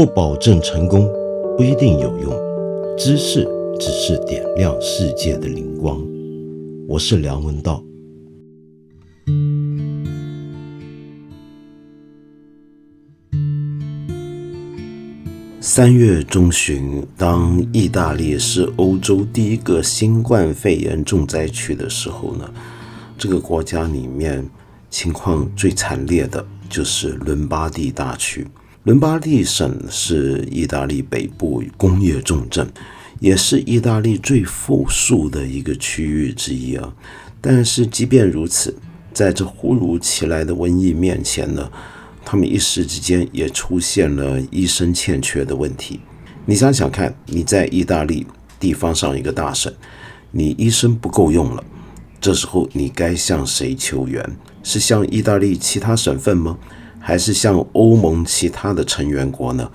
不保证成功，不一定有用。知识只是点亮世界的灵光。我是梁文道。三月中旬，当意大利是欧洲第一个新冠肺炎重灾区的时候呢，这个国家里面情况最惨烈的就是伦巴第大区。伦巴第省是意大利北部工业重镇，也是意大利最富庶的一个区域之一啊。但是即便如此，在这忽如其来的瘟疫面前呢，他们一时之间也出现了医生欠缺的问题。你想想看，你在意大利地方上一个大省，你医生不够用了，这时候你该向谁求援？是向意大利其他省份吗？还是像欧盟其他的成员国呢？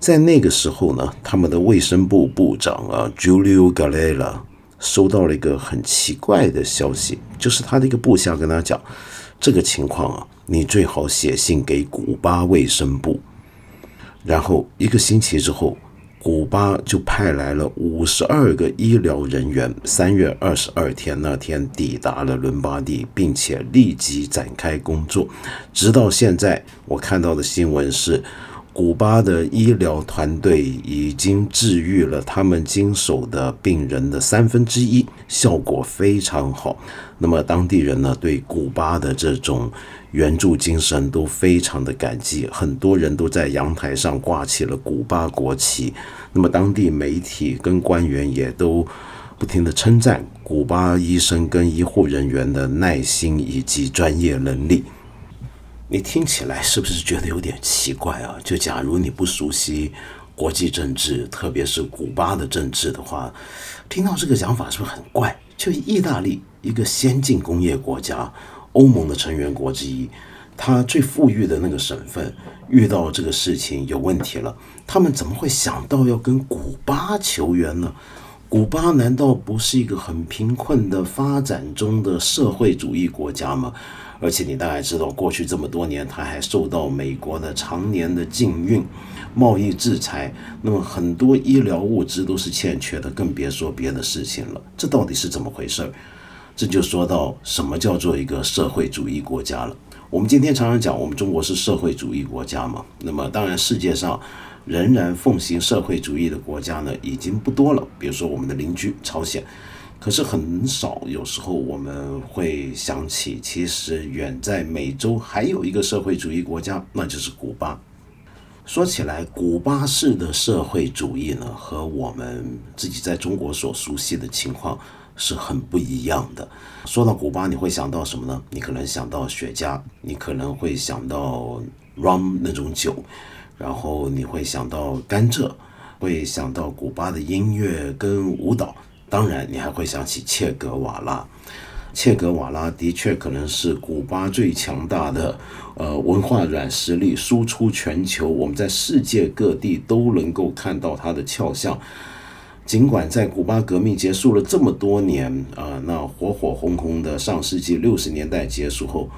在那个时候呢，他们的卫生部部长啊，Julio g a l e l a 收到了一个很奇怪的消息，就是他的一个部下跟他讲，这个情况啊，你最好写信给古巴卫生部。然后一个星期之后。古巴就派来了五十二个医疗人员，三月二十二天那天抵达了伦巴第，并且立即展开工作。直到现在，我看到的新闻是。古巴的医疗团队已经治愈了他们经手的病人的三分之一，效果非常好。那么当地人呢，对古巴的这种援助精神都非常的感激，很多人都在阳台上挂起了古巴国旗。那么当地媒体跟官员也都不停的称赞古巴医生跟医护人员的耐心以及专业能力。你听起来是不是觉得有点奇怪啊？就假如你不熟悉国际政治，特别是古巴的政治的话，听到这个讲法是不是很怪？就意大利一个先进工业国家，欧盟的成员国之一，它最富裕的那个省份遇到这个事情有问题了，他们怎么会想到要跟古巴求援呢？古巴难道不是一个很贫困的发展中的社会主义国家吗？而且你大概知道，过去这么多年，他还受到美国的常年的禁运、贸易制裁，那么很多医疗物资都是欠缺的，更别说别的事情了。这到底是怎么回事儿？这就说到什么叫做一个社会主义国家了。我们今天常常讲，我们中国是社会主义国家嘛。那么当然，世界上仍然奉行社会主义的国家呢，已经不多了。比如说我们的邻居朝鲜。可是很少，有时候我们会想起，其实远在美洲还有一个社会主义国家，那就是古巴。说起来，古巴式的社会主义呢，和我们自己在中国所熟悉的情况是很不一样的。说到古巴，你会想到什么呢？你可能想到雪茄，你可能会想到 rum 那种酒，然后你会想到甘蔗，会想到古巴的音乐跟舞蹈。当然，你还会想起切格瓦拉。切格瓦拉的确可能是古巴最强大的呃文化软实力，输出全球，我们在世界各地都能够看到他的肖像。尽管在古巴革命结束了这么多年啊，那火火红红的上世纪六十年代结束后，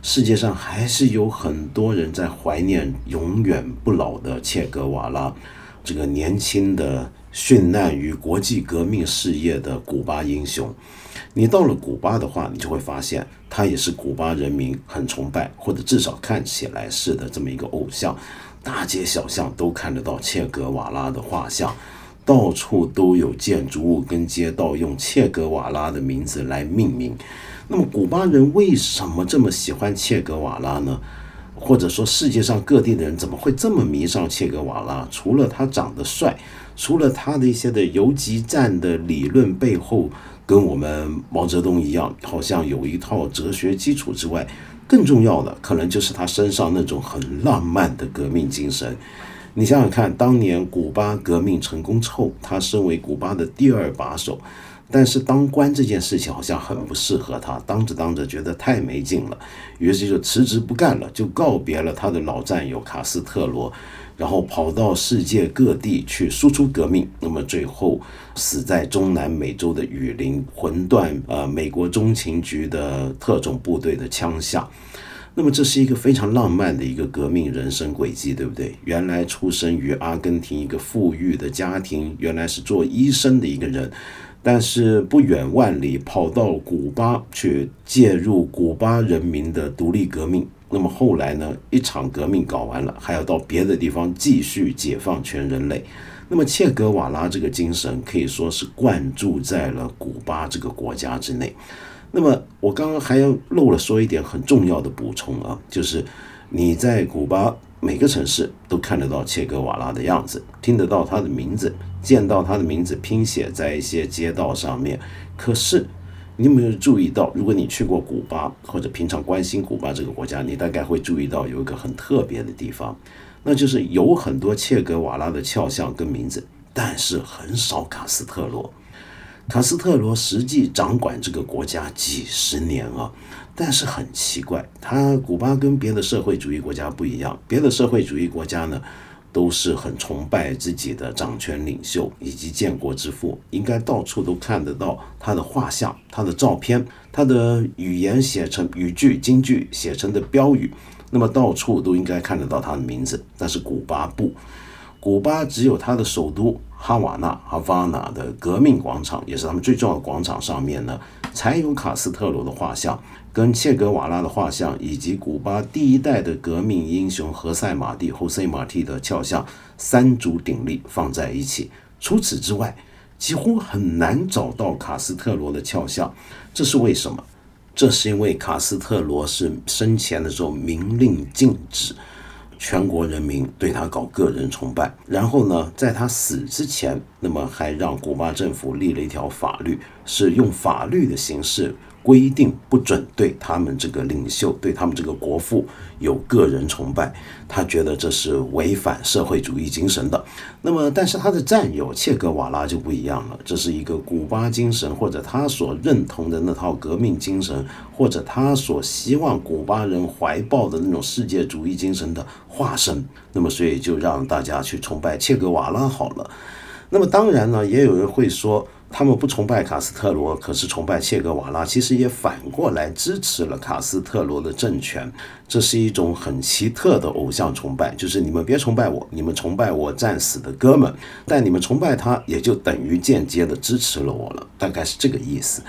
世界上还是有很多人在怀念永远不老的切格瓦拉，这个年轻的。殉难于国际革命事业的古巴英雄，你到了古巴的话，你就会发现他也是古巴人民很崇拜，或者至少看起来是的这么一个偶像。大街小巷都看得到切格瓦拉的画像，到处都有建筑物跟街道用切格瓦拉的名字来命名。那么，古巴人为什么这么喜欢切格瓦拉呢？或者说，世界上各地的人怎么会这么迷上切格瓦拉？除了他长得帅。除了他的一些的游击战的理论背后跟我们毛泽东一样，好像有一套哲学基础之外，更重要的可能就是他身上那种很浪漫的革命精神。你想想看，当年古巴革命成功之后，他身为古巴的第二把手，但是当官这件事情好像很不适合他，当着当着觉得太没劲了，于是就辞职不干了，就告别了他的老战友卡斯特罗。然后跑到世界各地去输出革命，那么最后死在中南美洲的雨林，魂断呃美国中情局的特种部队的枪下。那么这是一个非常浪漫的一个革命人生轨迹，对不对？原来出生于阿根廷一个富裕的家庭，原来是做医生的一个人，但是不远万里跑到古巴去介入古巴人民的独立革命。那么后来呢，一场革命搞完了，还要到别的地方继续解放全人类。那么切格瓦拉这个精神可以说是灌注在了古巴这个国家之内。那么我刚刚还要漏了说一点很重要的补充啊，就是你在古巴每个城市都看得到切格瓦拉的样子，听得到他的名字，见到他的名字拼写在一些街道上面。可是你有没有注意到，如果你去过古巴或者平常关心古巴这个国家，你大概会注意到有一个很特别的地方。那就是有很多切格瓦拉的肖像跟名字，但是很少卡斯特罗。卡斯特罗实际掌管这个国家几十年啊，但是很奇怪，他古巴跟别的社会主义国家不一样，别的社会主义国家呢都是很崇拜自己的掌权领袖以及建国之父，应该到处都看得到他的画像、他的照片、他的语言写成语句、京剧写成的标语。那么到处都应该看得到他的名字，但是古巴不，古巴只有他的首都哈瓦那哈瓦那的革命广场，也是他们最重要的广场上面呢，才有卡斯特罗的画像，跟切格瓦拉的画像，以及古巴第一代的革命英雄何塞马蒂 （Jose m a t 的肖像三足鼎立放在一起。除此之外，几乎很难找到卡斯特罗的肖像，这是为什么？这是因为卡斯特罗是生前的时候明令禁止全国人民对他搞个人崇拜，然后呢，在他死之前，那么还让古巴政府立了一条法律，是用法律的形式。规定不准对他们这个领袖、对他们这个国父有个人崇拜，他觉得这是违反社会主义精神的。那么，但是他的战友切格瓦拉就不一样了，这是一个古巴精神或者他所认同的那套革命精神，或者他所希望古巴人怀抱的那种世界主义精神的化身。那么，所以就让大家去崇拜切格瓦拉好了。那么，当然呢，也有人会说。他们不崇拜卡斯特罗，可是崇拜切格瓦拉，其实也反过来支持了卡斯特罗的政权。这是一种很奇特的偶像崇拜，就是你们别崇拜我，你们崇拜我战死的哥们，但你们崇拜他，也就等于间接的支持了我了，大概是这个意思。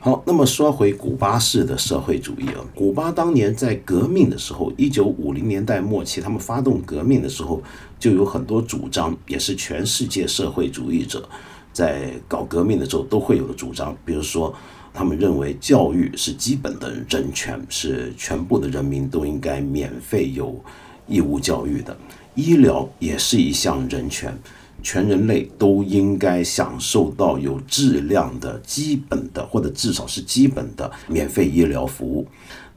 好，那么说回古巴式的社会主义啊，古巴当年在革命的时候，一九五零年代末期，他们发动革命的时候，就有很多主张，也是全世界社会主义者。在搞革命的时候都会有的主张，比如说，他们认为教育是基本的人权，是全部的人民都应该免费有义务教育的；医疗也是一项人权，全人类都应该享受到有质量的基本的或者至少是基本的免费医疗服务。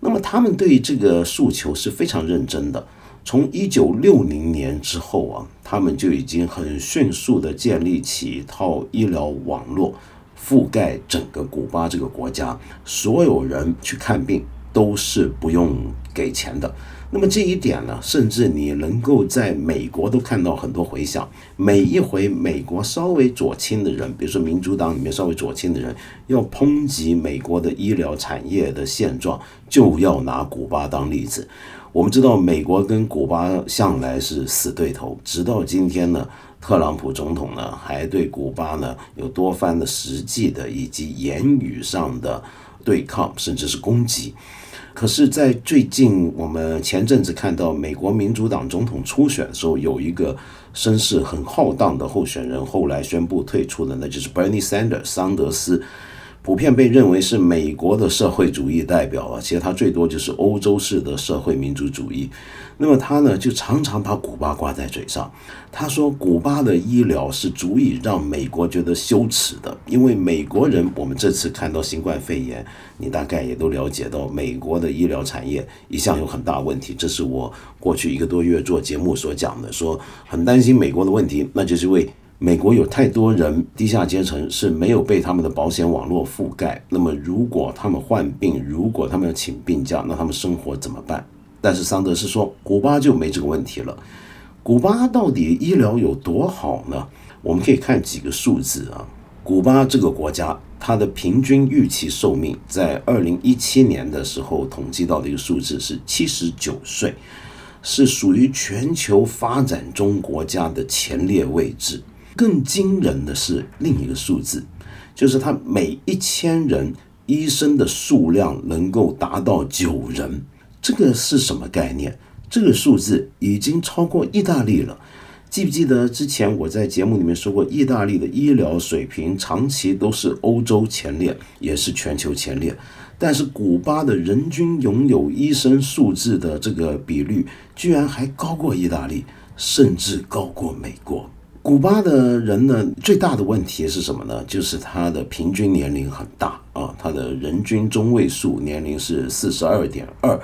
那么他们对这个诉求是非常认真的。从一九六零年之后啊，他们就已经很迅速地建立起一套医疗网络，覆盖整个古巴这个国家，所有人去看病都是不用给钱的。那么这一点呢，甚至你能够在美国都看到很多回响。每一回美国稍微左倾的人，比如说民主党里面稍微左倾的人，要抨击美国的医疗产业的现状，就要拿古巴当例子。我们知道，美国跟古巴向来是死对头，直到今天呢，特朗普总统呢还对古巴呢有多番的实际的以及言语上的对抗，甚至是攻击。可是，在最近我们前阵子看到美国民主党总统初选的时候，有一个声势很浩荡的候选人，后来宣布退出的，那就是 Bernie Sanders 桑德斯。普遍被认为是美国的社会主义代表啊，其实他最多就是欧洲式的社会民主主义。那么他呢，就常常把古巴挂在嘴上。他说，古巴的医疗是足以让美国觉得羞耻的，因为美国人，我们这次看到新冠肺炎，你大概也都了解到，美国的医疗产业一向有很大问题。这是我过去一个多月做节目所讲的，说很担心美国的问题，那就是因为。美国有太多人，低下阶层是没有被他们的保险网络覆盖。那么，如果他们患病，如果他们要请病假，那他们生活怎么办？但是桑德斯说，古巴就没这个问题了。古巴到底医疗有多好呢？我们可以看几个数字啊。古巴这个国家，它的平均预期寿命在二零一七年的时候统计到的一个数字是七十九岁，是属于全球发展中国家的前列位置。更惊人的是另一个数字，就是他每一千人医生的数量能够达到九人。这个是什么概念？这个数字已经超过意大利了。记不记得之前我在节目里面说过，意大利的医疗水平长期都是欧洲前列，也是全球前列。但是古巴的人均拥有医生数字的这个比率，居然还高过意大利，甚至高过美国。古巴的人呢，最大的问题是什么呢？就是他的平均年龄很大啊，他的人均中位数年龄是四十二点二，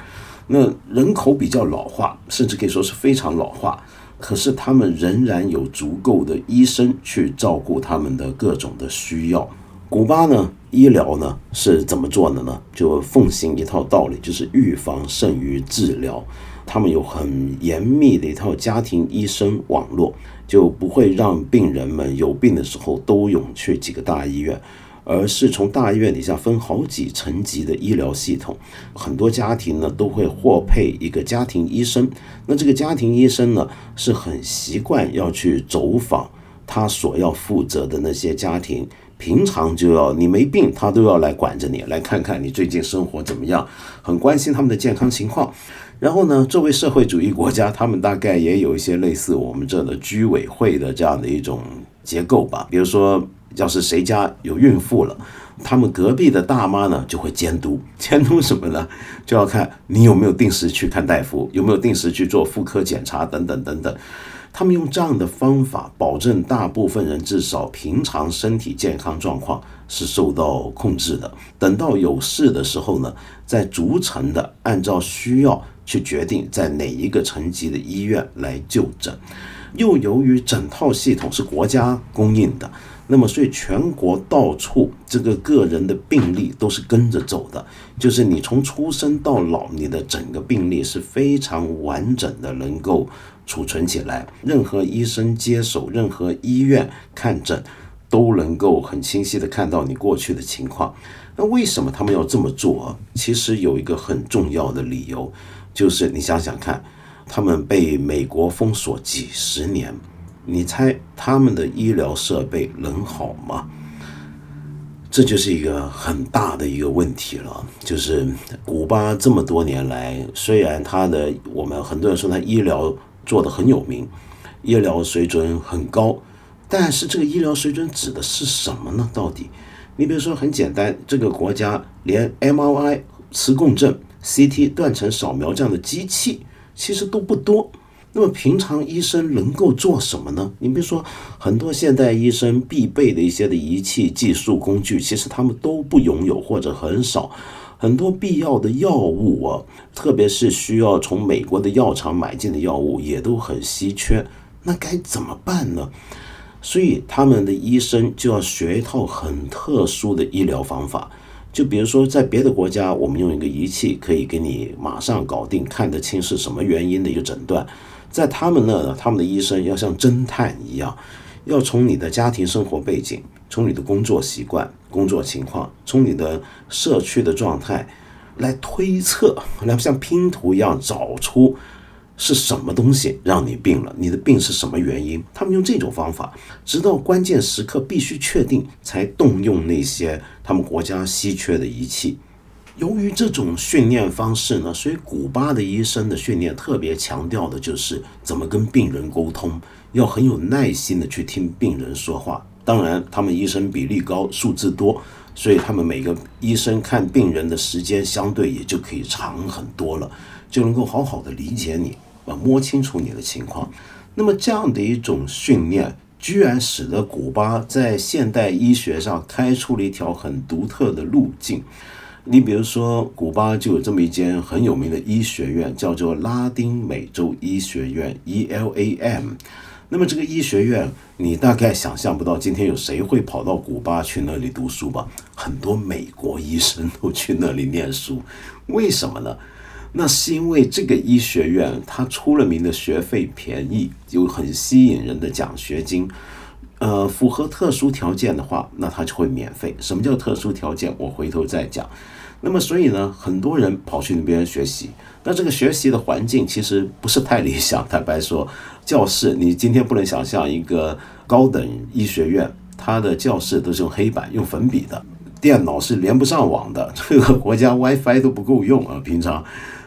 那人口比较老化，甚至可以说是非常老化。可是他们仍然有足够的医生去照顾他们的各种的需要。古巴呢，医疗呢是怎么做的呢？就奉行一套道理，就是预防胜于治疗。他们有很严密的一套家庭医生网络。就不会让病人们有病的时候都涌去几个大医院，而是从大医院底下分好几层级的医疗系统。很多家庭呢都会获配一个家庭医生，那这个家庭医生呢是很习惯要去走访他所要负责的那些家庭，平常就要你没病，他都要来管着你，来看看你最近生活怎么样，很关心他们的健康情况。然后呢，作为社会主义国家，他们大概也有一些类似我们这的居委会的这样的一种结构吧。比如说，要是谁家有孕妇了，他们隔壁的大妈呢就会监督，监督什么呢？就要看你有没有定时去看大夫，有没有定时去做妇科检查等等等等。他们用这样的方法，保证大部分人至少平常身体健康状况是受到控制的。等到有事的时候呢，再逐层的按照需要。去决定在哪一个层级的医院来就诊，又由于整套系统是国家供应的，那么所以全国到处这个个人的病历都是跟着走的，就是你从出生到老，你的整个病历是非常完整的，能够储存起来。任何医生接手，任何医院看诊，都能够很清晰的看到你过去的情况。那为什么他们要这么做？其实有一个很重要的理由。就是你想想看，他们被美国封锁几十年，你猜他们的医疗设备能好吗？这就是一个很大的一个问题了。就是古巴这么多年来，虽然它的我们很多人说它医疗做的很有名，医疗水准很高，但是这个医疗水准指的是什么呢？到底？你比如说很简单，这个国家连 MRI 磁共振。CT 断层扫描这样的机器其实都不多，那么平常医生能够做什么呢？你比如说很多现代医生必备的一些的仪器、技术、工具，其实他们都不拥有或者很少。很多必要的药物啊，特别是需要从美国的药厂买进的药物，也都很稀缺。那该怎么办呢？所以他们的医生就要学一套很特殊的医疗方法。就比如说，在别的国家，我们用一个仪器可以给你马上搞定，看得清是什么原因的一个诊断。在他们那呢，他们的医生要像侦探一样，要从你的家庭生活背景、从你的工作习惯、工作情况、从你的社区的状态来推测，来像拼图一样找出。是什么东西让你病了？你的病是什么原因？他们用这种方法，直到关键时刻必须确定，才动用那些他们国家稀缺的仪器。由于这种训练方式呢，所以古巴的医生的训练特别强调的就是怎么跟病人沟通，要很有耐心的去听病人说话。当然，他们医生比例高，数字多，所以他们每个医生看病人的时间相对也就可以长很多了，就能够好好的理解你。啊，摸清楚你的情况。那么这样的一种训练，居然使得古巴在现代医学上开出了一条很独特的路径。你比如说，古巴就有这么一间很有名的医学院，叫做拉丁美洲医学院 （ELAM）。那么这个医学院，你大概想象不到，今天有谁会跑到古巴去那里读书吧？很多美国医生都去那里念书，为什么呢？那是因为这个医学院它出了名的学费便宜，有很吸引人的奖学金，呃，符合特殊条件的话，那他就会免费。什么叫特殊条件？我回头再讲。那么，所以呢，很多人跑去那边学习，那这个学习的环境其实不是太理想。坦白说，教室你今天不能想象一个高等医学院，它的教室都是用黑板、用粉笔的，电脑是连不上网的，这个国家 WiFi 都不够用啊，平常。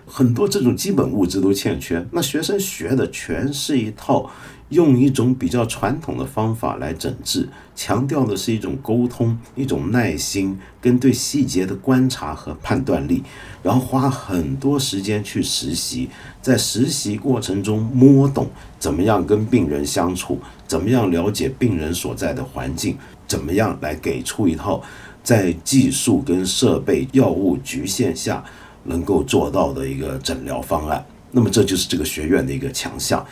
很多这种基本物质都欠缺，那学生学的全是一套用一种比较传统的方法来整治，强调的是一种沟通、一种耐心跟对细节的观察和判断力，然后花很多时间去实习，在实习过程中摸懂怎么样跟病人相处，怎么样了解病人所在的环境，怎么样来给出一套在技术跟设备、药物局限下。能够做到的一个诊疗方案，那么这就是这个学院的一个强项。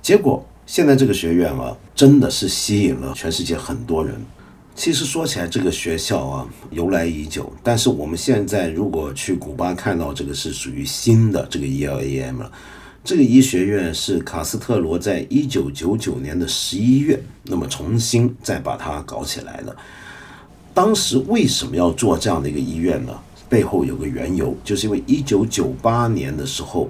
结果现在这个学院啊，真的是吸引了全世界很多人。其实说起来，这个学校啊由来已久，但是我们现在如果去古巴看到这个是属于新的这个 ELAM 了。这个医学院是卡斯特罗在一九九九年的十一月，那么重新再把它搞起来的。当时为什么要做这样的一个医院呢？背后有个缘由，就是因为一九九八年的时候，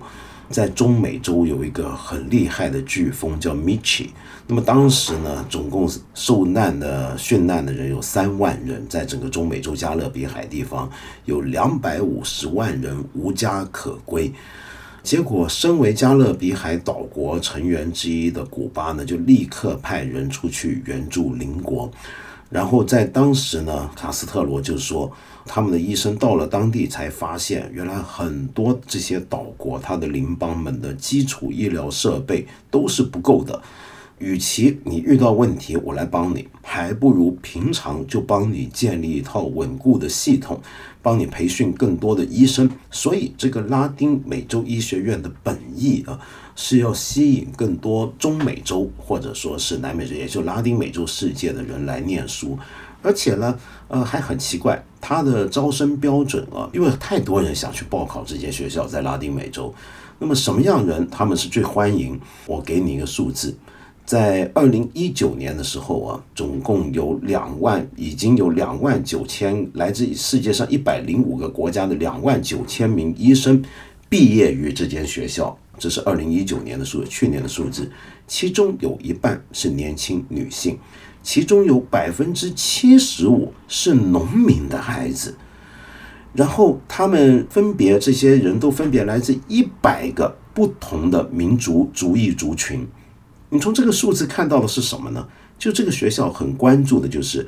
在中美洲有一个很厉害的飓风叫 Michi。那么当时呢，总共受难的殉难的人有三万人，在整个中美洲加勒比海地方有两百五十万人无家可归。结果，身为加勒比海岛国成员之一的古巴呢，就立刻派人出去援助邻国。然后在当时呢，卡斯特罗就说。他们的医生到了当地才发现，原来很多这些岛国，他的邻邦们的基础医疗设备都是不够的。与其你遇到问题我来帮你，还不如平常就帮你建立一套稳固的系统，帮你培训更多的医生。所以，这个拉丁美洲医学院的本意啊，是要吸引更多中美洲或者说是南美洲，也就拉丁美洲世界的人来念书。而且呢，呃，还很奇怪，它的招生标准啊，因为太多人想去报考这间学校，在拉丁美洲，那么什么样人他们是最欢迎？我给你一个数字，在二零一九年的时候啊，总共有两万，已经有两万九千来自世界上一百零五个国家的两万九千名医生毕业于这间学校，这是二零一九年的数，去年的数字，其中有一半是年轻女性。其中有百分之七十五是农民的孩子，然后他们分别这些人都分别来自一百个不同的民族族裔族群。你从这个数字看到的是什么呢？就这个学校很关注的就是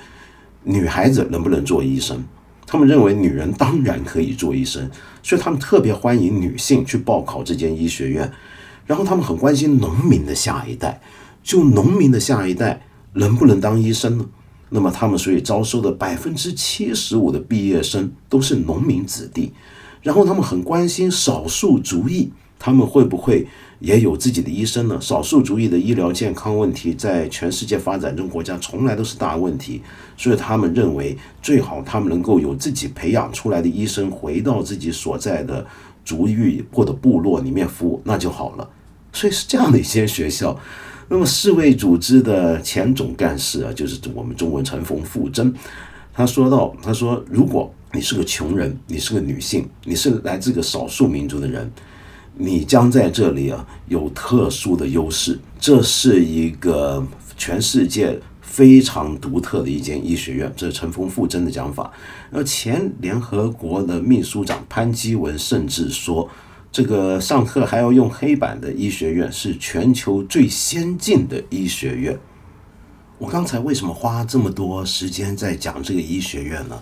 女孩子能不能做医生，他们认为女人当然可以做医生，所以他们特别欢迎女性去报考这间医学院。然后他们很关心农民的下一代，就农民的下一代。能不能当医生呢？那么他们所以招收的百分之七十五的毕业生都是农民子弟，然后他们很关心少数族裔，他们会不会也有自己的医生呢？少数族裔的医疗健康问题在全世界发展中国家从来都是大问题，所以他们认为最好他们能够有自己培养出来的医生回到自己所在的族裔或者部落里面服务，那就好了。所以是这样的一些学校。那么世卫组织的前总干事啊，就是我们中文陈冯富珍，他说到，他说，如果你是个穷人，你是个女性，你是来自个少数民族的人，你将在这里啊有特殊的优势。这是一个全世界非常独特的一间医学院，这是陈冯富珍的讲法。而前联合国的秘书长潘基文甚至说。这个上课还要用黑板的医学院是全球最先进的医学院。我刚才为什么花这么多时间在讲这个医学院呢？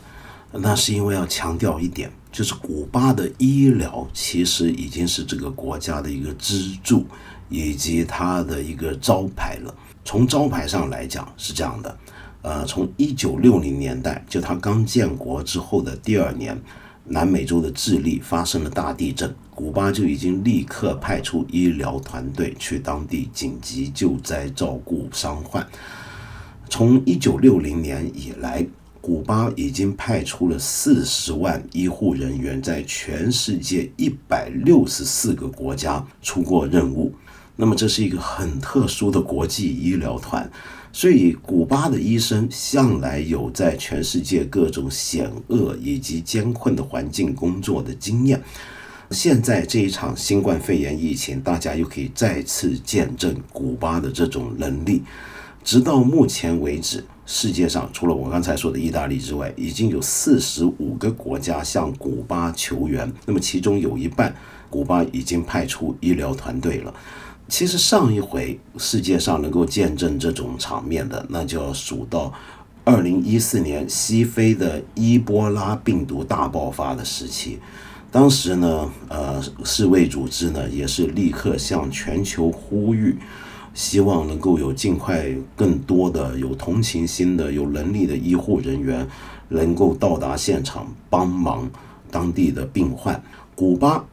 那是因为要强调一点，就是古巴的医疗其实已经是这个国家的一个支柱以及它的一个招牌了。从招牌上来讲是这样的，呃，从一九六零年代就它刚建国之后的第二年。南美洲的智利发生了大地震，古巴就已经立刻派出医疗团队去当地紧急救灾、照顾伤患。从一九六零年以来，古巴已经派出了四十万医护人员，在全世界一百六十四个国家出过任务。那么这是一个很特殊的国际医疗团，所以古巴的医生向来有在全世界各种险恶以及艰困的环境工作的经验。现在这一场新冠肺炎疫情，大家又可以再次见证古巴的这种能力。直到目前为止，世界上除了我刚才说的意大利之外，已经有四十五个国家向古巴求援。那么其中有一半，古巴已经派出医疗团队了。其实上一回世界上能够见证这种场面的，那就要数到二零一四年西非的伊波拉病毒大爆发的时期。当时呢，呃，世卫组织呢也是立刻向全球呼吁，希望能够有尽快更多的有同情心的、有能力的医护人员能够到达现场帮忙当地的病患。古巴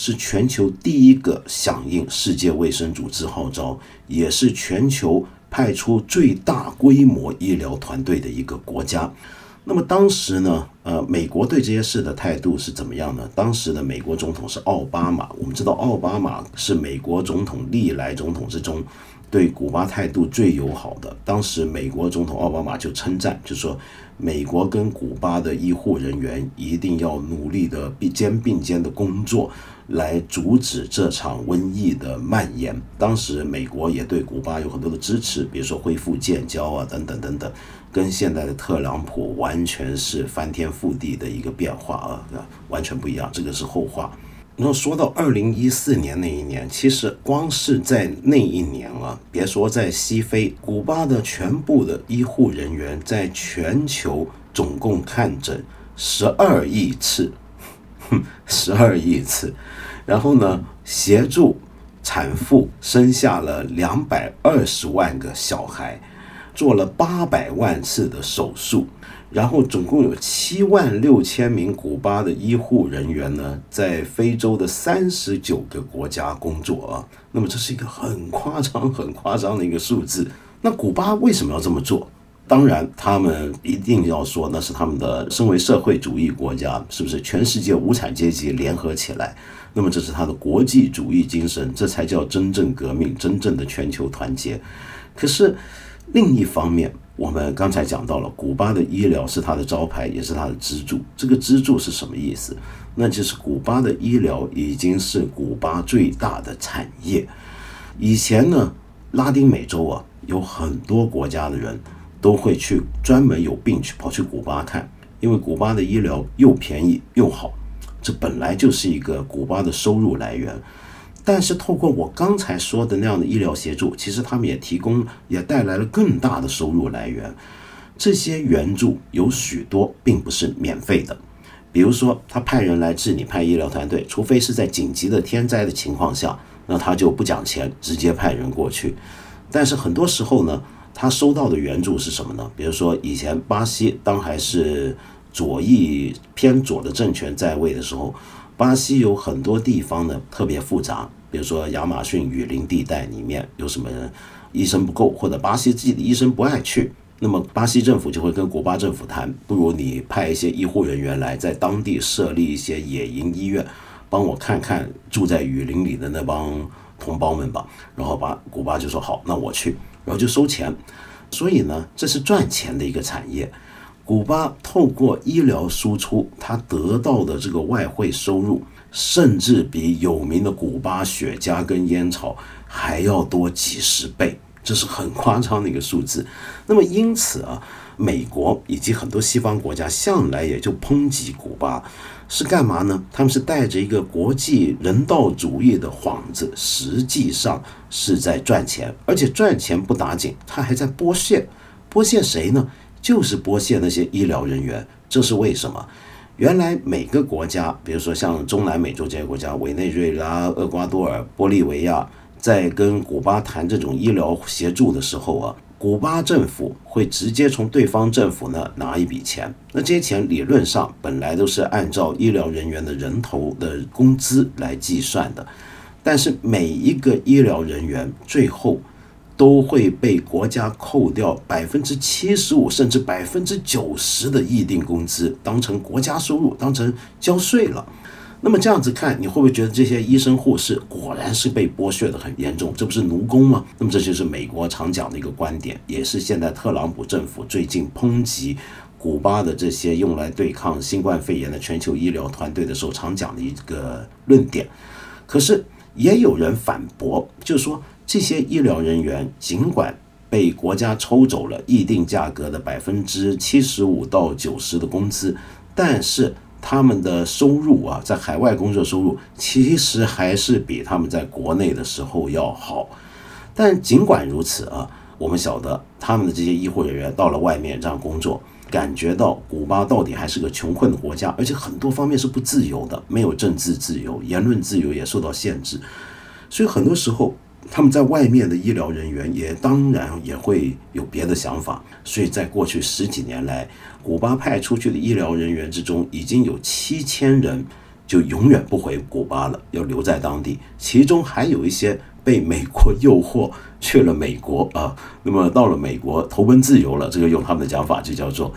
是全球第一个响应世界卫生组织号召，也是全球派出最大规模医疗团队的一个国家。那么当时呢，呃，美国对这些事的态度是怎么样呢？当时的美国总统是奥巴马，我们知道奥巴马是美国总统历来总统之中对古巴态度最友好的。当时美国总统奥巴马就称赞，就说美国跟古巴的医护人员一定要努力的并肩并肩的工作。来阻止这场瘟疫的蔓延。当时美国也对古巴有很多的支持，比如说恢复建交啊，等等等等，跟现在的特朗普完全是翻天覆地的一个变化啊，完全不一样。这个是后话。那说到二零一四年那一年，其实光是在那一年啊，别说在西非，古巴的全部的医护人员在全球总共看诊十二亿次。哼 十二亿次，然后呢，协助产妇生下了两百二十万个小孩，做了八百万次的手术，然后总共有七万六千名古巴的医护人员呢，在非洲的三十九个国家工作啊。那么这是一个很夸张、很夸张的一个数字。那古巴为什么要这么做？当然，他们一定要说那是他们的。身为社会主义国家，是不是全世界无产阶级联合起来？那么这是他的国际主义精神，这才叫真正革命，真正的全球团结。可是另一方面，我们刚才讲到了，古巴的医疗是他的招牌，也是他的支柱。这个支柱是什么意思？那就是古巴的医疗已经是古巴最大的产业。以前呢，拉丁美洲啊，有很多国家的人。都会去专门有病去跑去古巴看，因为古巴的医疗又便宜又好，这本来就是一个古巴的收入来源。但是透过我刚才说的那样的医疗协助，其实他们也提供也带来了更大的收入来源。这些援助有许多并不是免费的，比如说他派人来治你，派医疗团队，除非是在紧急的天灾的情况下，那他就不讲钱，直接派人过去。但是很多时候呢。他收到的援助是什么呢？比如说，以前巴西当还是左翼偏左的政权在位的时候，巴西有很多地方呢特别复杂，比如说亚马逊雨林地带里面有什么医生不够，或者巴西自己的医生不爱去，那么巴西政府就会跟古巴政府谈，不如你派一些医护人员来在当地设立一些野营医院，帮我看看住在雨林里的那帮同胞们吧。然后巴古巴就说好，那我去。然后就收钱，所以呢，这是赚钱的一个产业。古巴透过医疗输出，它得到的这个外汇收入，甚至比有名的古巴雪茄跟烟草还要多几十倍，这是很夸张的一个数字。那么因此啊。美国以及很多西方国家向来也就抨击古巴，是干嘛呢？他们是带着一个国际人道主义的幌子，实际上是在赚钱，而且赚钱不打紧，他还在剥削，剥削谁呢？就是剥削那些医疗人员。这是为什么？原来每个国家，比如说像中南美洲这些国家，委内瑞拉、厄瓜多尔、玻利维亚，在跟古巴谈这种医疗协助的时候啊。古巴政府会直接从对方政府呢拿一笔钱，那这些钱理论上本来都是按照医疗人员的人头的工资来计算的，但是每一个医疗人员最后都会被国家扣掉百分之七十五甚至百分之九十的议定工资，当成国家收入，当成交税了。那么这样子看，你会不会觉得这些医生护士果然是被剥削的很严重？这不是奴工吗？那么这就是美国常讲的一个观点，也是现在特朗普政府最近抨击古巴的这些用来对抗新冠肺炎的全球医疗团队的时候常讲的一个论点。可是也有人反驳，就是说这些医疗人员尽管被国家抽走了议定价格的百分之七十五到九十的工资，但是。他们的收入啊，在海外工作收入其实还是比他们在国内的时候要好。但尽管如此啊，我们晓得他们的这些医护人员到了外面这样工作，感觉到古巴到底还是个穷困的国家，而且很多方面是不自由的，没有政治自由，言论自由也受到限制。所以很多时候。他们在外面的医疗人员也当然也会有别的想法，所以在过去十几年来，古巴派出去的医疗人员之中，已经有七千人就永远不回古巴了，要留在当地。其中还有一些被美国诱惑去了美国啊，那么到了美国投奔自由了，这个用他们的讲法就叫做，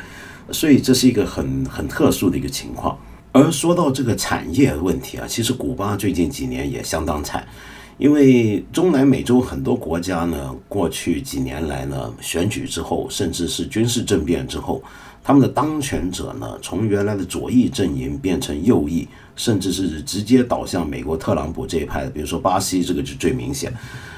所以这是一个很很特殊的一个情况。而说到这个产业问题啊，其实古巴最近几年也相当惨。因为中南美洲很多国家呢，过去几年来呢，选举之后，甚至是军事政变之后，他们的当权者呢，从原来的左翼阵营变成右翼，甚至是直接倒向美国特朗普这一派的。比如说巴西，这个就最明显。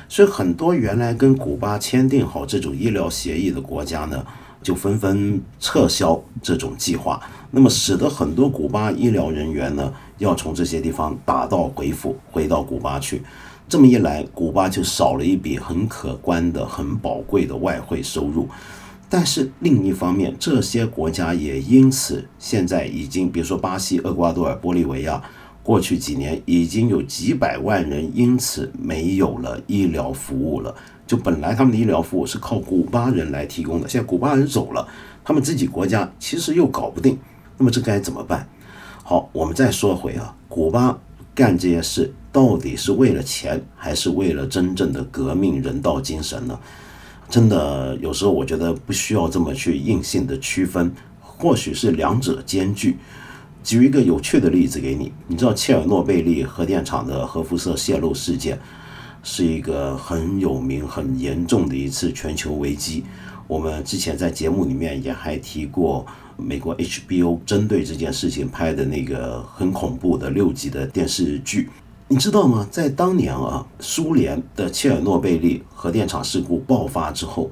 所以很多原来跟古巴签订好这种医疗协议的国家呢，就纷纷撤销这种计划，那么使得很多古巴医疗人员呢，要从这些地方打道回府，回到古巴去。这么一来，古巴就少了一笔很可观的、很宝贵的外汇收入。但是另一方面，这些国家也因此现在已经，比如说巴西、厄瓜多尔、玻利维亚，过去几年已经有几百万人因此没有了医疗服务了。就本来他们的医疗服务是靠古巴人来提供的，现在古巴人走了，他们自己国家其实又搞不定。那么这该怎么办？好，我们再说回啊，古巴干这些事。到底是为了钱，还是为了真正的革命人道精神呢？真的，有时候我觉得不需要这么去硬性的区分，或许是两者兼具。举一个有趣的例子给你，你知道切尔诺贝利核电厂的核辐射泄漏事件是一个很有名、很严重的一次全球危机。我们之前在节目里面也还提过，美国 HBO 针对这件事情拍的那个很恐怖的六集的电视剧。你知道吗？在当年啊，苏联的切尔诺贝利核电厂事故爆发之后，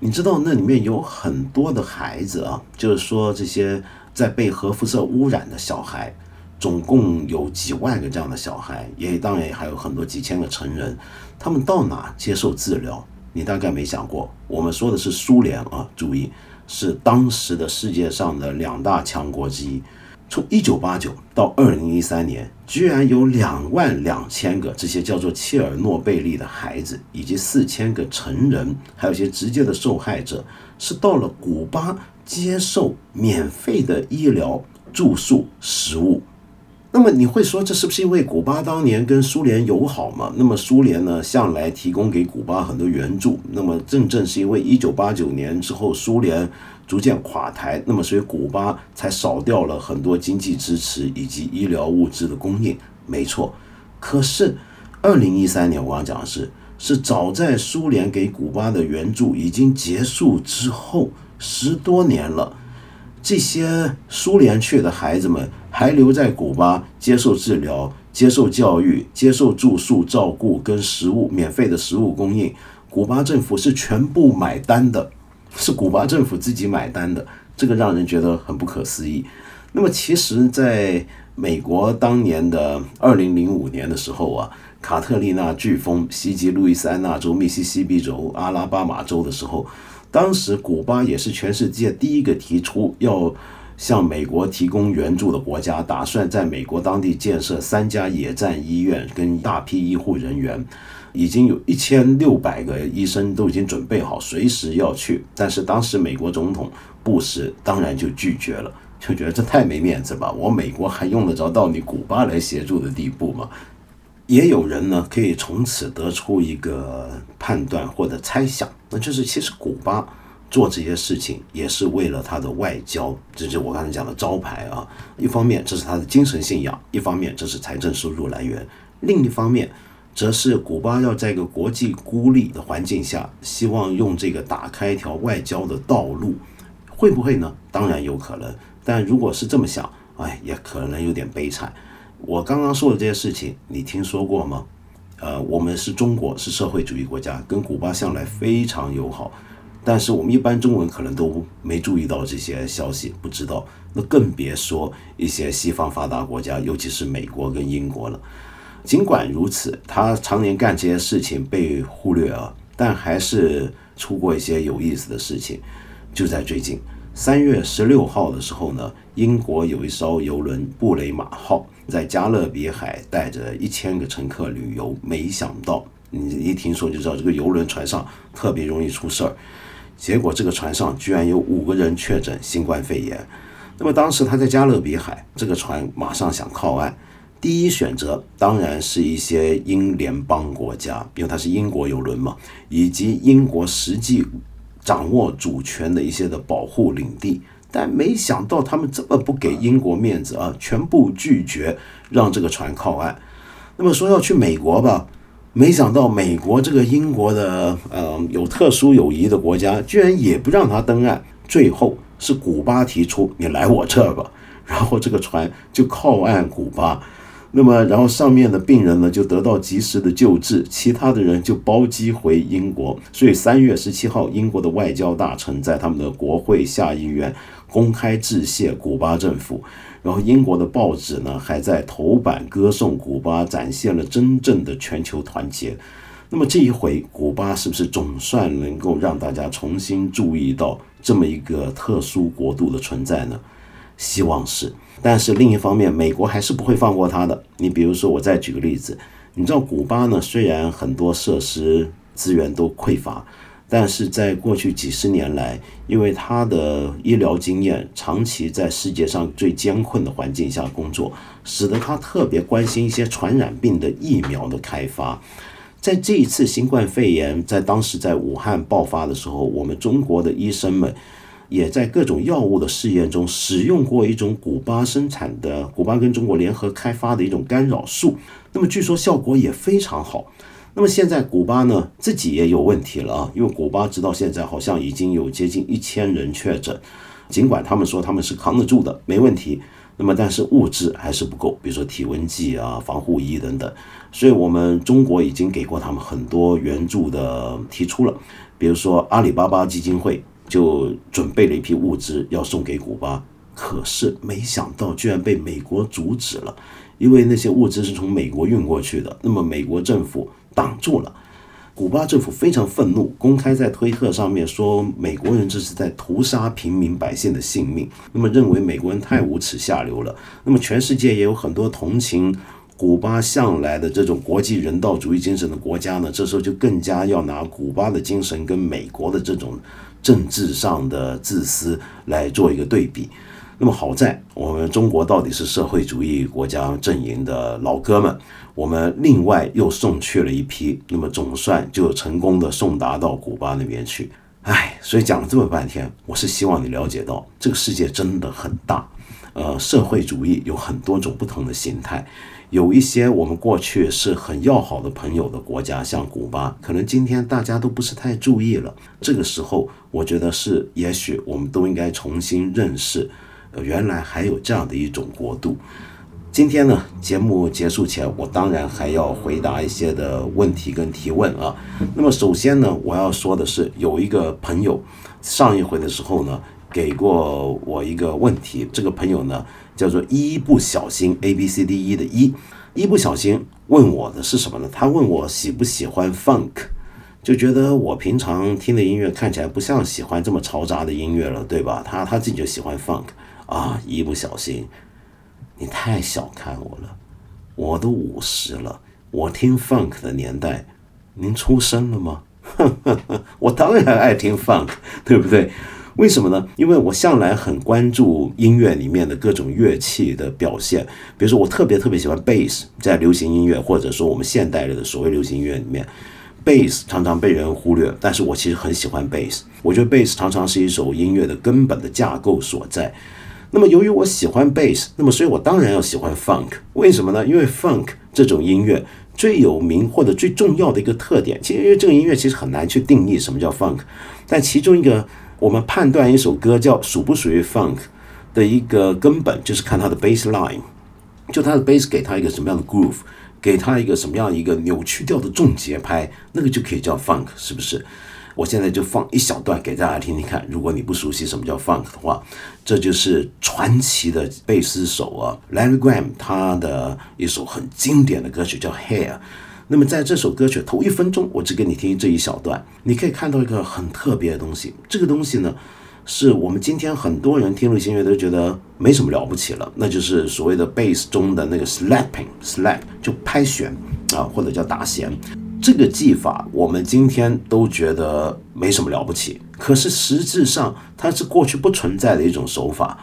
你知道那里面有很多的孩子啊，就是说这些在被核辐射污染的小孩，总共有几万个这样的小孩，也当然还有很多几千个成人，他们到哪接受治疗？你大概没想过，我们说的是苏联啊，注意，是当时的世界上的两大强国之一。从一九八九到二零一三年，居然有两万两千个这些叫做切尔诺贝利的孩子，以及四千个成人，还有一些直接的受害者，是到了古巴接受免费的医疗、住宿、食物。那么你会说，这是不是因为古巴当年跟苏联友好嘛？那么苏联呢，向来提供给古巴很多援助。那么正正是因为一九八九年之后，苏联。逐渐垮台，那么所以古巴才少掉了很多经济支持以及医疗物资的供应，没错。可是，二零一三年我要讲的是，是早在苏联给古巴的援助已经结束之后十多年了，这些苏联去的孩子们还留在古巴接受治疗、接受教育、接受住宿照顾跟食物免费的食物供应，古巴政府是全部买单的。是古巴政府自己买单的，这个让人觉得很不可思议。那么，其实，在美国当年的二零零五年的时候啊，卡特丽娜飓风袭击路易斯安那州、密西西比州、阿拉巴马州的时候，当时古巴也是全世界第一个提出要向美国提供援助的国家，打算在美国当地建设三家野战医院跟大批医护人员。已经有一千六百个医生都已经准备好，随时要去。但是当时美国总统布什当然就拒绝了，就觉得这太没面子吧？我美国还用得着到你古巴来协助的地步吗？也有人呢可以从此得出一个判断或者猜想，那就是其实古巴做这些事情也是为了他的外交，这就是我刚才讲的招牌啊。一方面这是他的精神信仰，一方面这是财政收入来源，另一方面则是古巴要在一个国际孤立的环境下，希望用这个打开一条外交的道路，会不会呢？当然有可能，但如果是这么想，哎，也可能有点悲惨。我刚刚说的这些事情，你听说过吗？呃，我们是中国，是社会主义国家，跟古巴向来非常友好。但是我们一般中文可能都没注意到这些消息，不知道，那更别说一些西方发达国家，尤其是美国跟英国了。尽管如此，他常年干这些事情被忽略啊，但还是出过一些有意思的事情。就在最近三月十六号的时候呢，英国有一艘游轮“布雷马号”在加勒比海带着一千个乘客旅游，没想到你一听说就知道这个游轮船上特别容易出事儿。结果这个船上居然有五个人确诊新冠肺炎。那么当时他在加勒比海，这个船马上想靠岸，第一选择当然是一些英联邦国家，因为它是英国游轮嘛，以及英国实际掌握主权的一些的保护领地。但没想到他们这么不给英国面子啊，全部拒绝让这个船靠岸。那么说要去美国吧。没想到美国这个英国的呃有特殊友谊的国家，居然也不让他登岸。最后是古巴提出你来我这儿吧，然后这个船就靠岸古巴。那么然后上面的病人呢就得到及时的救治，其他的人就包机回英国。所以三月十七号，英国的外交大臣在他们的国会下议院公开致谢古巴政府。然后英国的报纸呢，还在头版歌颂古巴，展现了真正的全球团结。那么这一回，古巴是不是总算能够让大家重新注意到这么一个特殊国度的存在呢？希望是。但是另一方面，美国还是不会放过他的。你比如说，我再举个例子，你知道古巴呢，虽然很多设施资源都匮乏。但是在过去几十年来，因为他的医疗经验，长期在世界上最艰困的环境下工作，使得他特别关心一些传染病的疫苗的开发。在这一次新冠肺炎在当时在武汉爆发的时候，我们中国的医生们也在各种药物的试验中使用过一种古巴生产的、古巴跟中国联合开发的一种干扰素，那么据说效果也非常好。那么现在古巴呢自己也有问题了啊，因为古巴直到现在好像已经有接近一千人确诊，尽管他们说他们是扛得住的，没问题。那么但是物资还是不够，比如说体温计啊、防护衣等等。所以我们中国已经给过他们很多援助的提出了，比如说阿里巴巴基金会就准备了一批物资要送给古巴，可是没想到居然被美国阻止了，因为那些物资是从美国运过去的，那么美国政府。挡住了，古巴政府非常愤怒，公开在推特上面说美国人这是在屠杀平民百姓的性命，那么认为美国人太无耻下流了。那么全世界也有很多同情古巴向来的这种国际人道主义精神的国家呢，这时候就更加要拿古巴的精神跟美国的这种政治上的自私来做一个对比。那么好在我们中国到底是社会主义国家阵营的老哥们。我们另外又送去了一批，那么总算就成功的送达到古巴那边去。唉，所以讲了这么半天，我是希望你了解到这个世界真的很大，呃，社会主义有很多种不同的形态，有一些我们过去是很要好的朋友的国家，像古巴，可能今天大家都不是太注意了。这个时候，我觉得是，也许我们都应该重新认识，原来还有这样的一种国度。今天呢，节目结束前，我当然还要回答一些的问题跟提问啊。那么首先呢，我要说的是，有一个朋友上一回的时候呢，给过我一个问题。这个朋友呢，叫做一不小心 A B C D E 的一，一不小心问我的是什么呢？他问我喜不喜欢 funk，就觉得我平常听的音乐看起来不像喜欢这么嘈杂的音乐了，对吧？他他自己就喜欢 funk 啊，一不小心。你太小看我了，我都五十了，我听 funk 的年代，您出生了吗？我当然爱听 funk，对不对？为什么呢？因为我向来很关注音乐里面的各种乐器的表现，比如说我特别特别喜欢 bass，在流行音乐或者说我们现代的所谓流行音乐里面 bass 常常被人忽略，但是我其实很喜欢 bass。我觉得 bass 常常是一首音乐的根本的架构所在。那么由于我喜欢 bass，那么所以我当然要喜欢 funk。为什么呢？因为 funk 这种音乐最有名或者最重要的一个特点，其实因为这个音乐其实很难去定义什么叫 funk，但其中一个我们判断一首歌叫属不属于 funk 的一个根本，就是看它的 bass line，就它的 bass 给它一个什么样的 groove。给它一个什么样一个扭曲掉的重节拍，那个就可以叫 funk，是不是？我现在就放一小段给大家听听看。如果你不熟悉什么叫 funk 的话，这就是传奇的贝斯手啊，Larry Graham 他的一首很经典的歌曲叫 Hair。那么在这首歌曲头一分钟，我只给你听这一小段，你可以看到一个很特别的东西。这个东西呢？是我们今天很多人听流行乐都觉得没什么了不起了，那就是所谓的 bass 中的那个 slapping，slap 就拍弦啊，或者叫打弦，这个技法我们今天都觉得没什么了不起。可是实质上它是过去不存在的一种手法。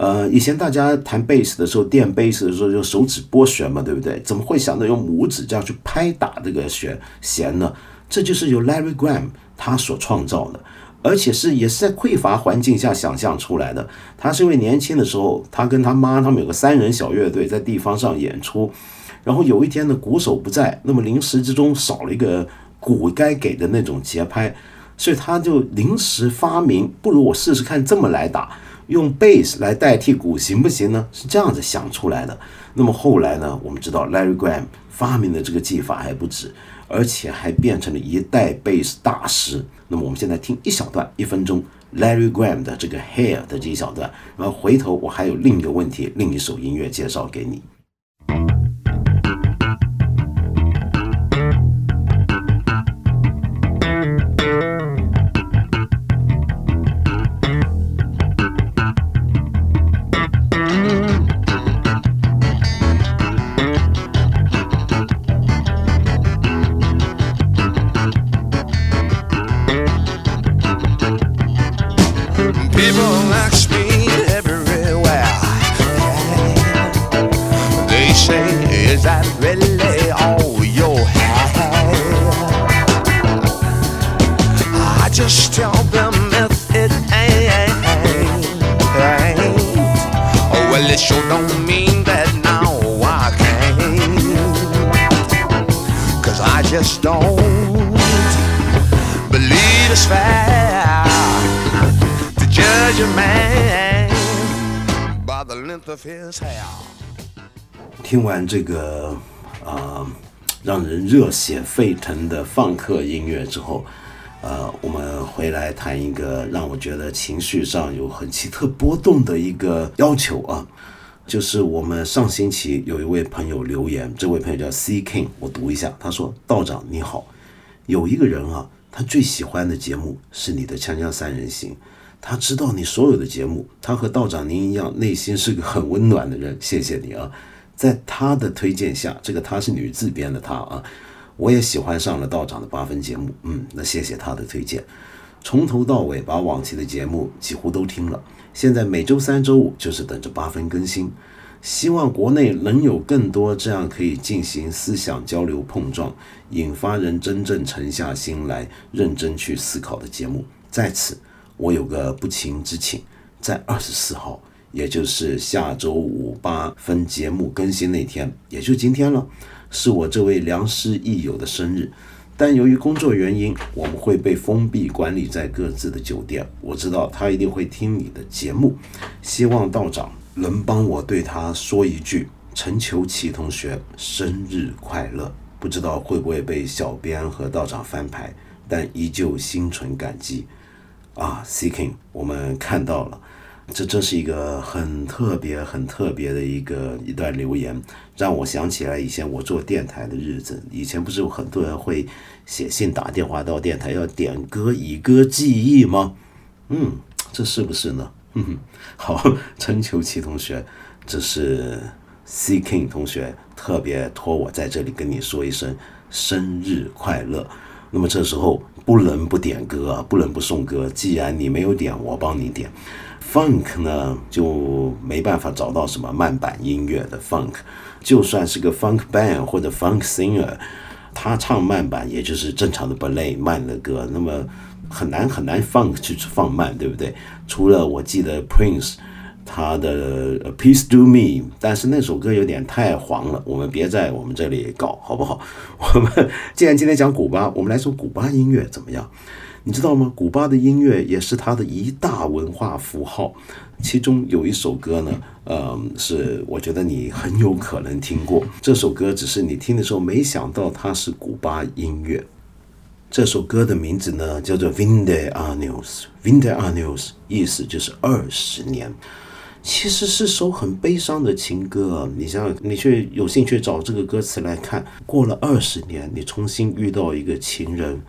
呃，以前大家弹贝斯的时候，垫贝斯的时候就手指拨弦嘛，对不对？怎么会想到用拇指这样去拍打这个弦弦呢？这就是由 Larry Graham 他所创造的。而且是也是在匮乏环境下想象出来的。他是因为年轻的时候，他跟他妈他们有个三人小乐队在地方上演出，然后有一天呢，鼓手不在，那么临时之中少了一个鼓该给的那种节拍，所以他就临时发明，不如我试试看这么来打，用 bass 来代替鼓行不行呢？是这样子想出来的。那么后来呢，我们知道 Larry Graham 发明的这个技法还不止。而且还变成了一代 bass 大师。那么我们现在听一小段，一分钟，Larry Graham 的这个 Hair 的这一小段。然后回头我还有另一个问题，另一首音乐介绍给你。that really all you have? I just tell them if it ain't. Oh, well, it sure don't mean that now can't. I just don't believe it's fair to judge a man by the length of his hair. 听完这个呃让人热血沸腾的放克音乐之后，呃，我们回来谈一个让我觉得情绪上有很奇特波动的一个要求啊，就是我们上星期有一位朋友留言，这位朋友叫 C King，我读一下，他说：“道长你好，有一个人啊，他最喜欢的节目是你的《锵锵三人行》。”他知道你所有的节目，他和道长您一样，内心是个很温暖的人。谢谢你啊，在他的推荐下，这个他是女字边的他啊，我也喜欢上了道长的八分节目。嗯，那谢谢他的推荐，从头到尾把往期的节目几乎都听了。现在每周三、周五就是等着八分更新。希望国内能有更多这样可以进行思想交流碰撞，引发人真正沉下心来认真去思考的节目。在此。我有个不情之请，在二十四号，也就是下周五八分节目更新那天，也就今天了，是我这位良师益友的生日。但由于工作原因，我们会被封闭管理在各自的酒店。我知道他一定会听你的节目，希望道长能帮我对他说一句：“陈求奇同学生日快乐。”不知道会不会被小编和道长翻牌，但依旧心存感激。啊，Seeking，我们看到了，这真是一个很特别、很特别的一个一段留言，让我想起来以前我做电台的日子。以前不是有很多人会写信、打电话到电台要点歌以歌记忆吗？嗯，这是不是呢？哼 哼，好，陈秋琪同学，这是 C King 同学特别托我在这里跟你说一声生日快乐。那么这时候。不能不点歌啊，不能不送歌。既然你没有点，我帮你点。Funk 呢，就没办法找到什么慢板音乐的 Funk，就算是个 Funk band 或者 Funk singer，他唱慢版，也就是正常的 ballet 慢的歌，那么很难很难放去放慢，对不对？除了我记得 Prince 他的 Peace to Me，但是那首歌有点太黄了，我们别在我们这里搞，好不好？我们既然今天讲古巴，我们来说古巴音乐怎么样？你知道吗？古巴的音乐也是它的一大文化符号，其中有一首歌呢，嗯，是我觉得你很有可能听过。这首歌只是你听的时候没想到它是古巴音乐。这首歌的名字呢叫做《Vinde Años》，Vinde Años 意思就是二十年。其实是首很悲伤的情歌。你想想，你去有兴趣找这个歌词来看，过了二十年，你重新遇到一个情人。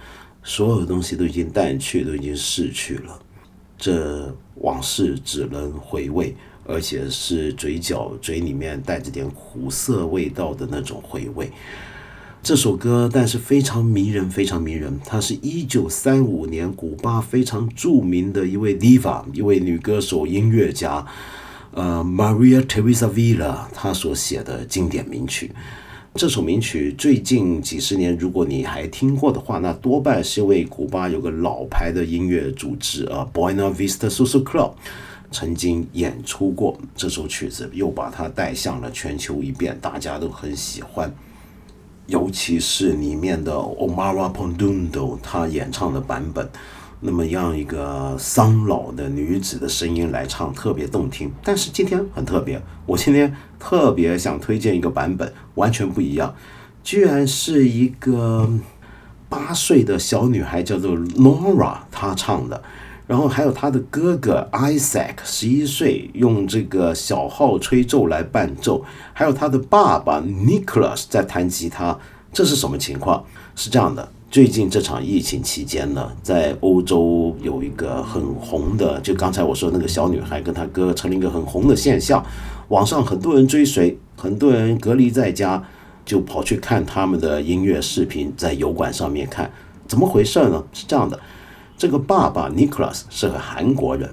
所有的东西都已经淡去，都已经逝去了。这往事只能回味，而且是嘴角嘴里面带着点苦涩味道的那种回味。这首歌，但是非常迷人，非常迷人。它是一九三五年古巴非常著名的一位 diva，一位女歌手、音乐家，呃，Maria Teresa Villa，她所写的经典名曲。这首名曲最近几十年，如果你还听过的话，那多半是因为古巴有个老牌的音乐组织啊，Buena Vista Social Club，曾经演出过这首曲子，又把它带向了全球一遍，大家都很喜欢。尤其是里面的 Omara Pondundo 他演唱的版本。那么样一个丧老的女子的声音来唱，特别动听。但是今天很特别，我今天特别想推荐一个版本，完全不一样，居然是一个八岁的小女孩叫做 Nora 她唱的，然后还有她的哥哥 Isaac 十一岁用这个小号吹奏来伴奏，还有她的爸爸 Nicholas 在弹吉他。这是什么情况？是这样的。最近这场疫情期间呢，在欧洲有一个很红的，就刚才我说那个小女孩跟她哥成了一个很红的现象，网上很多人追随，很多人隔离在家，就跑去看他们的音乐视频，在油管上面看，怎么回事呢？是这样的，这个爸爸 Nicholas 是个韩国人，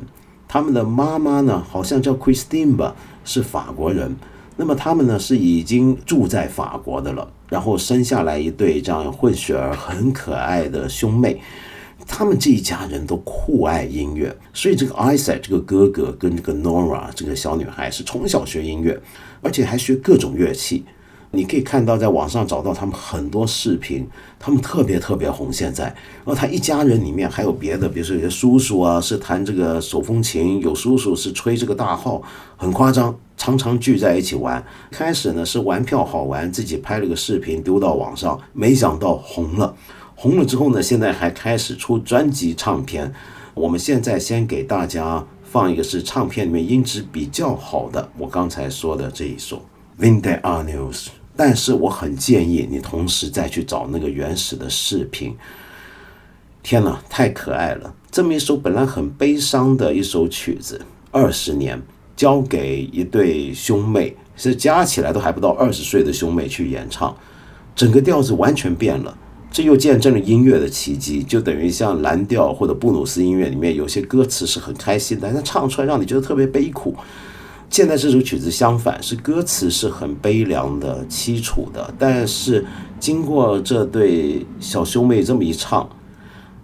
他们的妈妈呢好像叫 Christine 吧，是法国人。那么他们呢是已经住在法国的了，然后生下来一对这样混血儿很可爱的兄妹，他们这一家人都酷爱音乐，所以这个 Isaac 这个哥哥跟这个 Nora 这个小女孩是从小学音乐，而且还学各种乐器。你可以看到，在网上找到他们很多视频，他们特别特别红。现在，然后他一家人里面还有别的，比如说有些叔叔啊是弹这个手风琴，有叔叔是吹这个大号，很夸张，常常聚在一起玩。开始呢是玩票好玩，自己拍了个视频丢到网上，没想到红了。红了之后呢，现在还开始出专辑唱片。我们现在先给大家放一个是唱片里面音质比较好的，我刚才说的这一首《Vinde Años》。但是我很建议你同时再去找那个原始的视频。天哪，太可爱了！这么一首本来很悲伤的一首曲子，二十年交给一对兄妹，是加起来都还不到二十岁的兄妹去演唱，整个调子完全变了。这又见证了音乐的奇迹，就等于像蓝调或者布鲁斯音乐里面有些歌词是很开心的，但唱出来让你觉得特别悲苦。现在这首曲子相反，是歌词是很悲凉的、凄楚的，但是经过这对小兄妹这么一唱，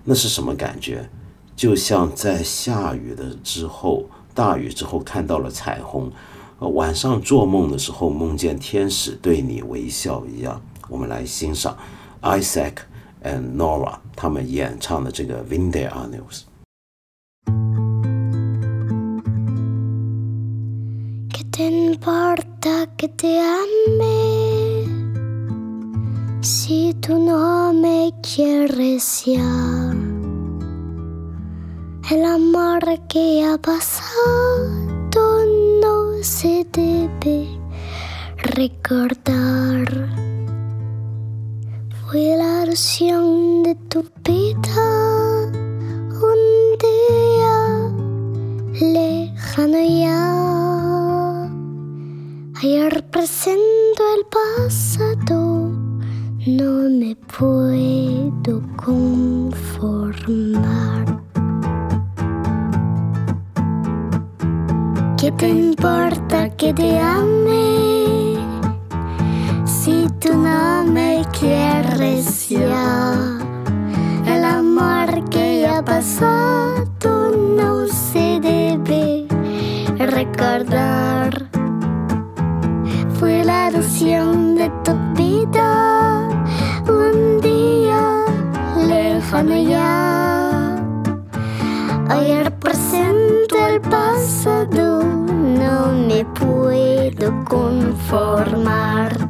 那是什么感觉？就像在下雨的之后，大雨之后看到了彩虹，呃，晚上做梦的时候梦见天使对你微笑一样。我们来欣赏 Isaac and Nora 他们演唱的这个《Vinde Años》。Te importa que te ame si tú no me quieres ya? El amor que ha pasado no se debe recordar. Fue la ilusión de tu vida un día lejano ya. Ayer presento el pasado, no me puedo conformar. ¿Qué te importa que te ame? Si tú no me quieres ya. El amor que ya pasó, tú no se debe recordar. Conformar.